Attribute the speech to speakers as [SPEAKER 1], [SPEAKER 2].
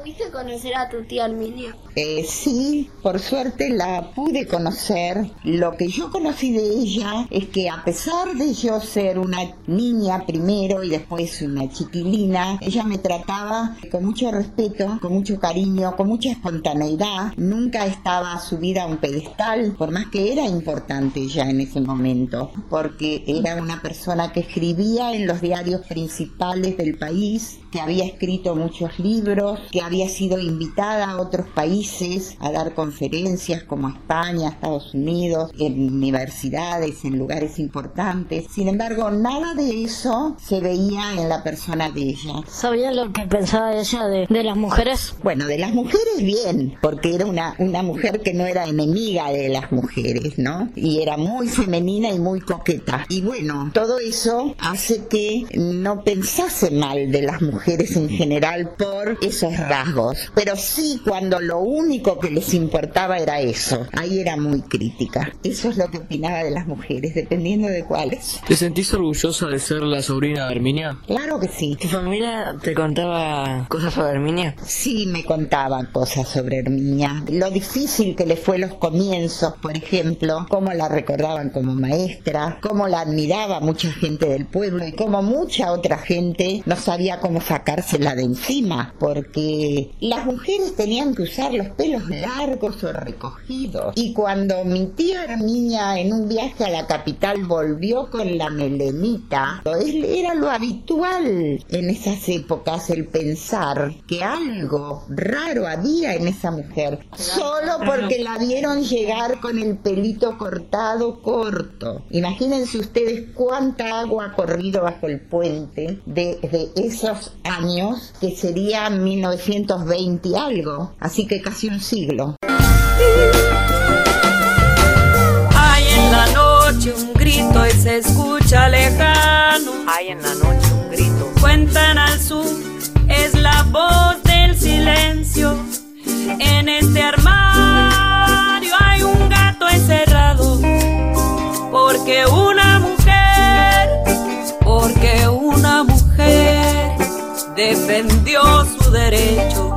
[SPEAKER 1] ¿Pudiste conocer a tu tía Arminia?
[SPEAKER 2] Eh, sí, por suerte la pude conocer. Lo que yo conocí de ella es que a pesar de yo ser una niña primero y después una chiquilina, ella me trataba con mucho respeto, con mucho cariño, con mucha espontaneidad. Nunca estaba subida a un pedestal, por más que era importante ya en ese momento, porque era una persona que escribía en los diarios principales del país, que había escrito muchos libros, que había sido invitada a otros países a dar conferencias como a España, Estados Unidos, en universidades, en lugares importantes. Sin embargo, nada de eso se veía en la persona de ella.
[SPEAKER 3] ¿Sabía lo que pensaba ella de, de las mujeres?
[SPEAKER 2] Bueno, de las mujeres bien, porque era una, una mujer que no era enemiga de las mujeres, ¿no? Y era muy femenina y muy coqueta. Y bueno, todo eso hace que no pensase mal de las mujeres en general por esos rasgos. Pero sí cuando lo único que les importaba era eso. Ahí era muy crítica. Eso es lo que opinaba de las mujeres, dependiendo de cuáles.
[SPEAKER 4] ¿Te sentís orgullosa de ser la sobrina de Herminia?
[SPEAKER 2] Claro que sí.
[SPEAKER 3] ¿Tu familia te contaba cosas sobre Herminia?
[SPEAKER 2] Sí me contaban cosas sobre Herminia. Lo difícil que le fue los comienzos, por ejemplo, cómo la recordaban como maestra, cómo la admiraba mucha gente del pueblo y cómo mucha otra gente no sabía cómo sacársela de encima, porque las mujeres tenían que usar los pelos largos o recogidos. Y cuando mi tía Herminia en un viaje a la capital volvió con la melenita, era lo habitual en esas épocas el pensar que algo raro había en esa mujer, solo porque la vieron llegar con el pelito cortado corto. Imagínense ustedes cuánta agua ha corrido bajo el puente de, esos años, que sería 1920 y algo, así que casi un siglo.
[SPEAKER 5] Hay en la noche un grito y se escucha lejano.
[SPEAKER 3] Hay en la noche un grito.
[SPEAKER 5] Cuentan al sur, es la voz del silencio. En este armario hay un gato encerrado. Porque una mujer, porque una mujer defendió su derecho